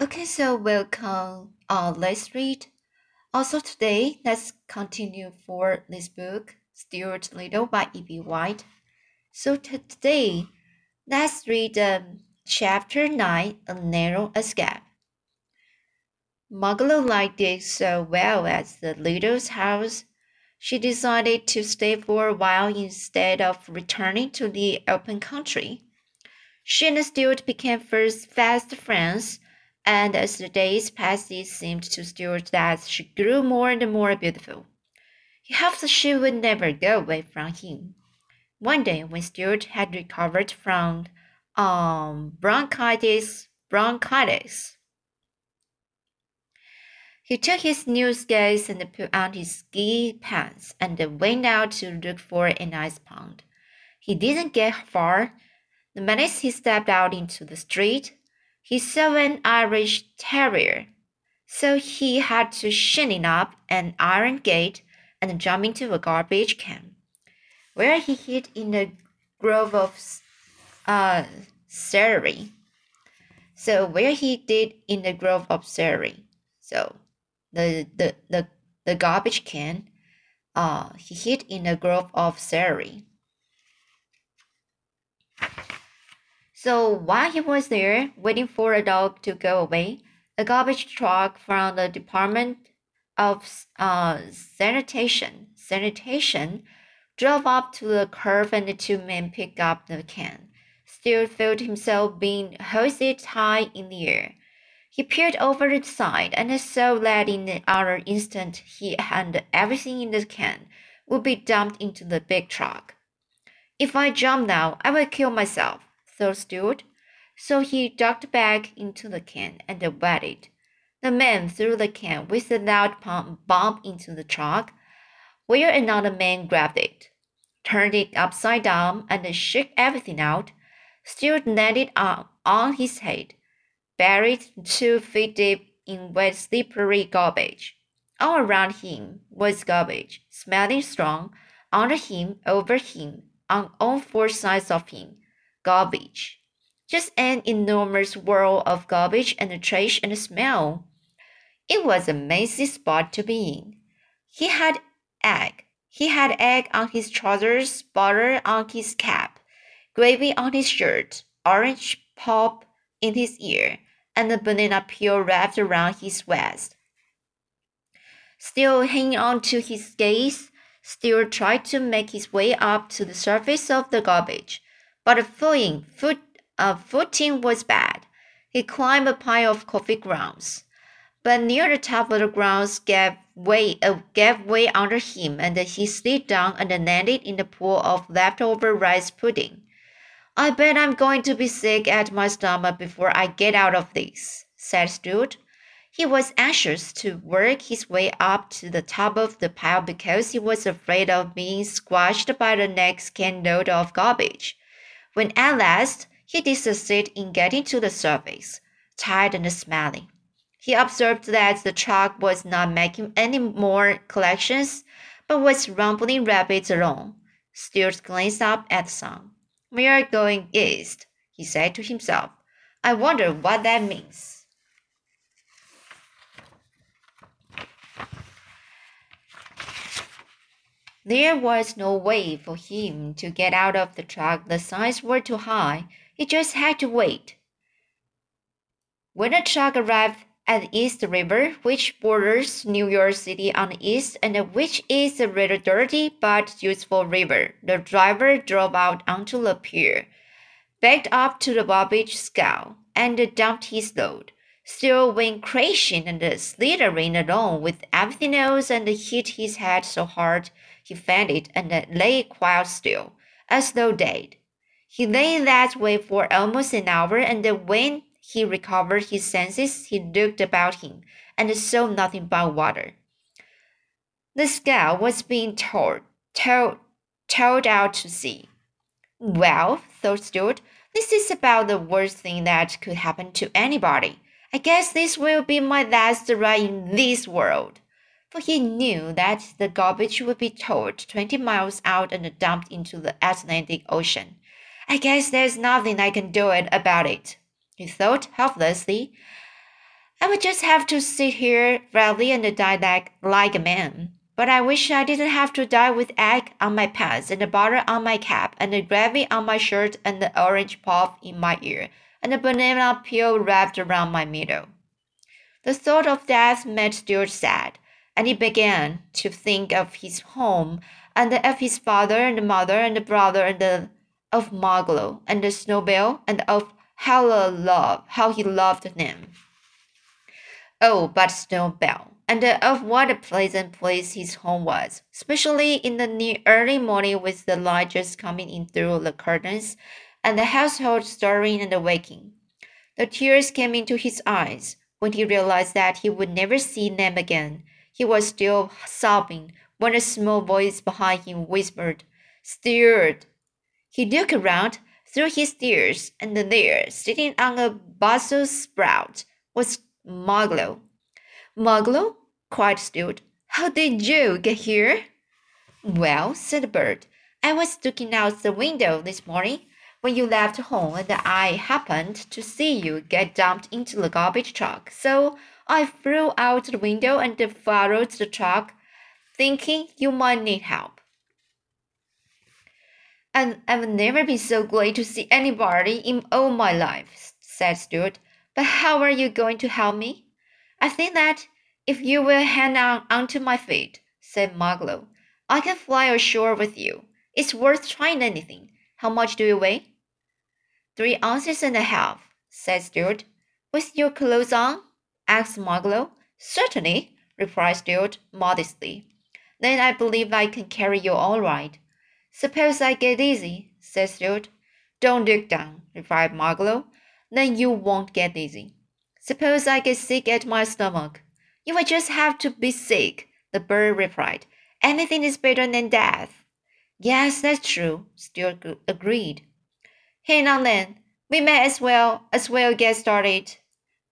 Okay, so welcome. Uh, let's read. Also today, let's continue for this book, Stuart Little by E.B. White. So today, let's read um, chapter 9, A Narrow Escape. Margaret liked it so well at the Little's house, she decided to stay for a while instead of returning to the open country. She and Stuart became first fast friends and as the days passed, it seemed to Stuart that she grew more and more beautiful. He hoped she would never go away from him. One day, when Stuart had recovered from um, bronchitis, bronchitis, he took his new skates and put on his ski pants and went out to look for an ice pond. He didn't get far. The minute he stepped out into the street, he saw an Irish terrier, so he had to shin up an iron gate and jump into a garbage can, where he hid in a grove of uh, celery. So where he did in the grove of celery. So the the the, the garbage can, uh, he hid in a grove of celery. So while he was there, waiting for a dog to go away, a garbage truck from the Department of uh, Sanitation, Sanitation drove up to the curb and the two men picked up the can. Stuart felt himself being hoisted high in the air. He peered over the side and saw that in another instant he and everything in the can would be dumped into the big truck. If I jump now, I will kill myself Stuart. So he ducked back into the can and waited. The man threw the can with a loud bump into the truck, where another man grabbed it, turned it upside down, and shook everything out. Stuart landed on, on his head, buried two feet deep in wet, slippery garbage. All around him was garbage, smelling strong, under him, over him, on all four sides of him garbage. Just an enormous whirl of garbage and trash and smell. It was a messy spot to be in. He had egg. He had egg on his trousers, butter on his cap, gravy on his shirt, orange pulp in his ear, and a banana peel wrapped around his waist. Still hanging on to his skates, Stuart tried to make his way up to the surface of the garbage but footing, foot, uh, footing was bad. He climbed a pile of coffee grounds, but near the top of the grounds gave way, uh, gave way under him, and he slid down and landed in the pool of leftover rice pudding. I bet I'm going to be sick at my stomach before I get out of this, said Stuart. He was anxious to work his way up to the top of the pile because he was afraid of being squashed by the next can load of garbage. When at last he did succeed in getting to the surface, tired and smelling, he observed that the truck was not making any more collections, but was rumbling rapidly along. Stuart glanced up at the sun. We are going east, he said to himself. I wonder what that means. There was no way for him to get out of the truck. The signs were too high. He just had to wait. When the truck arrived at East River, which borders New York City on the east and which is a rather dirty but useful river, the driver drove out onto the pier, backed up to the garbage scow, and dumped his load. Stuart went crashing and slithering along with everything else and hit his head so hard he fainted and lay quite still, as though dead. He lay in that way for almost an hour, and when he recovered his senses, he looked about him and saw nothing but water. The scow was being towed, towed, towed out to sea. Well, thought Stuart, this is about the worst thing that could happen to anybody. I guess this will be my last ride in this world for he knew that the garbage would be towed 20 miles out and dumped into the Atlantic Ocean. I guess there's nothing I can do about it, he thought helplessly. I would just have to sit here bravely and die like, like a man. But I wish I didn't have to die with egg on my pants and butter on my cap and the gravy on my shirt and the orange puff in my ear and the banana peel wrapped around my middle. The thought of death made Stuart sad, and he began to think of his home and of his father and mother and the brother and the, of Margalo and the Snowbell and of how love how he loved them. Oh, but Snowbell, and uh, of what a pleasant place his home was, especially in the early morning with the light just coming in through the curtains, and the household stirring and waking. The tears came into his eyes when he realized that he would never see them again. He was still sobbing when a small voice behind him whispered, Stuart. He looked around through his tears, and there, sitting on a Brussels sprout, was Margalo. Margalo, cried Stuart, how did you get here? Well, said the bird, I was looking out the window this morning when you left home and I happened to see you get dumped into the garbage truck. So I flew out the window and followed the truck, thinking you might need help. And I've never been so glad to see anybody in all my life, said Stuart. But how are you going to help me? I think that if you will hang on onto my feet, said Margalo, I can fly ashore with you. It's worth trying anything. How much do you weigh? Three ounces and a half, said Stuart. With your clothes on? asked Margalo. Certainly, replied Stuart modestly. Then I believe I can carry you all right. Suppose I get dizzy, said Stuart. Don't look down, replied Margalo. Then you won't get dizzy. Suppose I get sick at my stomach. You will just have to be sick, the bird replied. Anything is better than death. Yes, that's true, Stuart agreed. Hang on then. We may as well as well get started.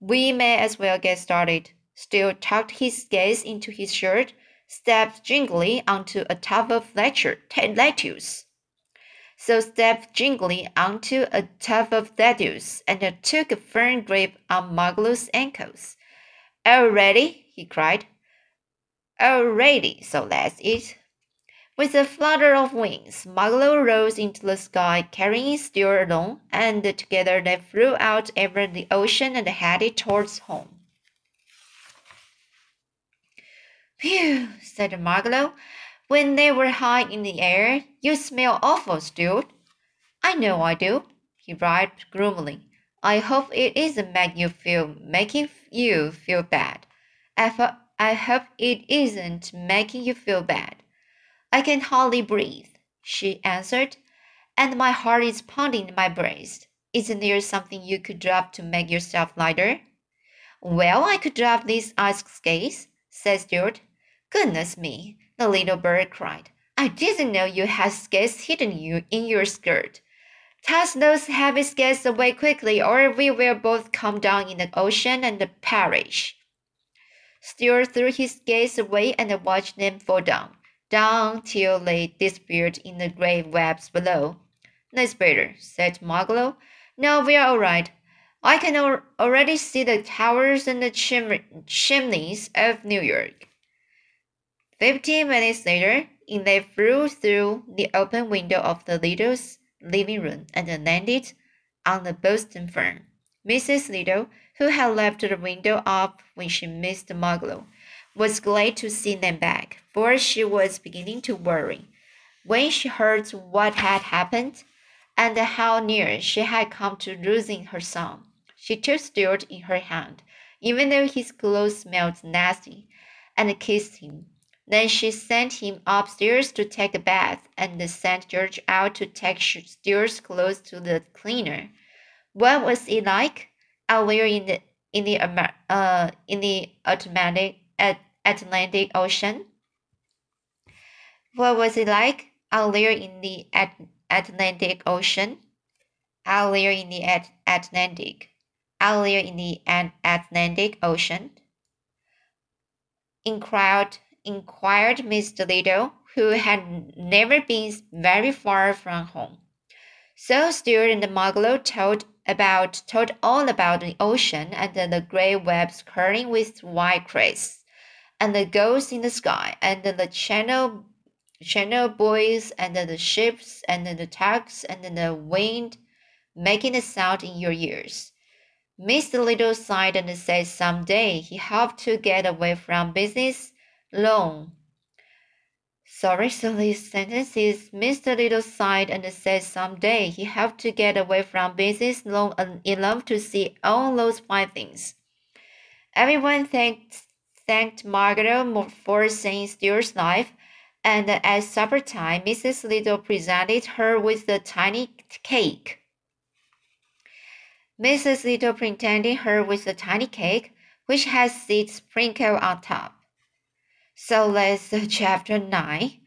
We may as well get started. Stuart tucked his gaze into his shirt, stepped gingerly onto a tub of lettuce so stepped gingerly onto a tub of lettuce and took a firm grip on Margalo's ankles. All ready? he cried. All ready, so let's eat. With a flutter of wings, Margalo rose into the sky, carrying Stuart along, and together they flew out over the ocean and headed towards home. Phew, said Margalo. When they were high in the air, you smell awful, Stuart. I know I do, he replied gloomily. I hope it isn't making you feel making you feel bad. I, I hope it isn't making you feel bad. I can hardly breathe, she answered, and my heart is pounding in my breast. Isn't there something you could drop to make yourself lighter? Well, I could drop these ice skates, said Stuart. Goodness me, the little bird cried. I didn't know you had skates hidden you in your skirt. Toss those heavy skates away quickly, or we will both come down in the ocean and perish. Stuart threw his skates away and watched them fall down, down till they disappeared in the gray webs below. That's better, said Margalo. Now we are all right. I can al already see the towers and the chim chimneys of New York. Fifteen minutes later, in they flew through the open window of the Littles' living room and landed on the Boston fern. Mrs. Little, who had left the window up when she missed Margalo, was glad to see them back, for she was beginning to worry. When she heard what had happened and how near she had come to losing her son, she took Stuart in her hand, even though his clothes smelled nasty, and kissed him. Then she sent him upstairs to take a bath and sent George out to take Stuart's clothes to the cleaner. What was it like there in the in the uh in the Atlantic Atlantic Ocean? What was it like out there in the At Atlantic Ocean? Out there in the At Atlantic, out there in the At Atlantic Ocean. Inquired inquired Mr. Little, who had never been very far from home. So Stuart and Margalo told about told all about the ocean and the gray webs curling with white crests, and the gulls in the sky, and then the channel channel buoys, and the ships, and then the tugs, and then the wind making a sound in your ears. Mr. Little sighed and said someday he hoped to get away from business long. Sorry, so this sentence is Mr. Little sighed and said someday he hoped to get away from business long enough to see all those fine things. Everyone thanked thanked Margaret for seeing Stuart's life, and at supper time, Mrs. Little presented her with a tiny cake. Mrs. Little presented her with a tiny cake, which had seeds sprinkled on top. So uh, chapter nine.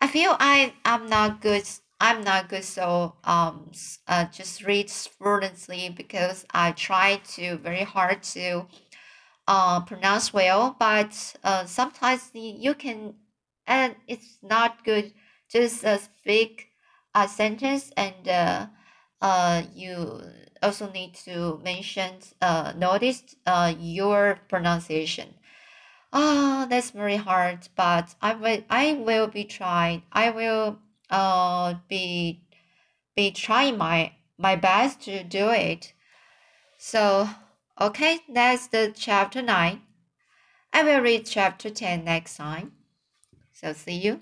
I feel I I'm not good. I'm not good. So um uh, just read fluently because I try to very hard to uh pronounce well, but uh sometimes you can and it's not good. Just uh, speak a sentence and uh uh you also need to mention uh notice uh your pronunciation. Oh that's very hard but i will i will be trying. I will uh be be trying my my best to do it. So okay that's the chapter 9 i will read chapter 10 next time. So see you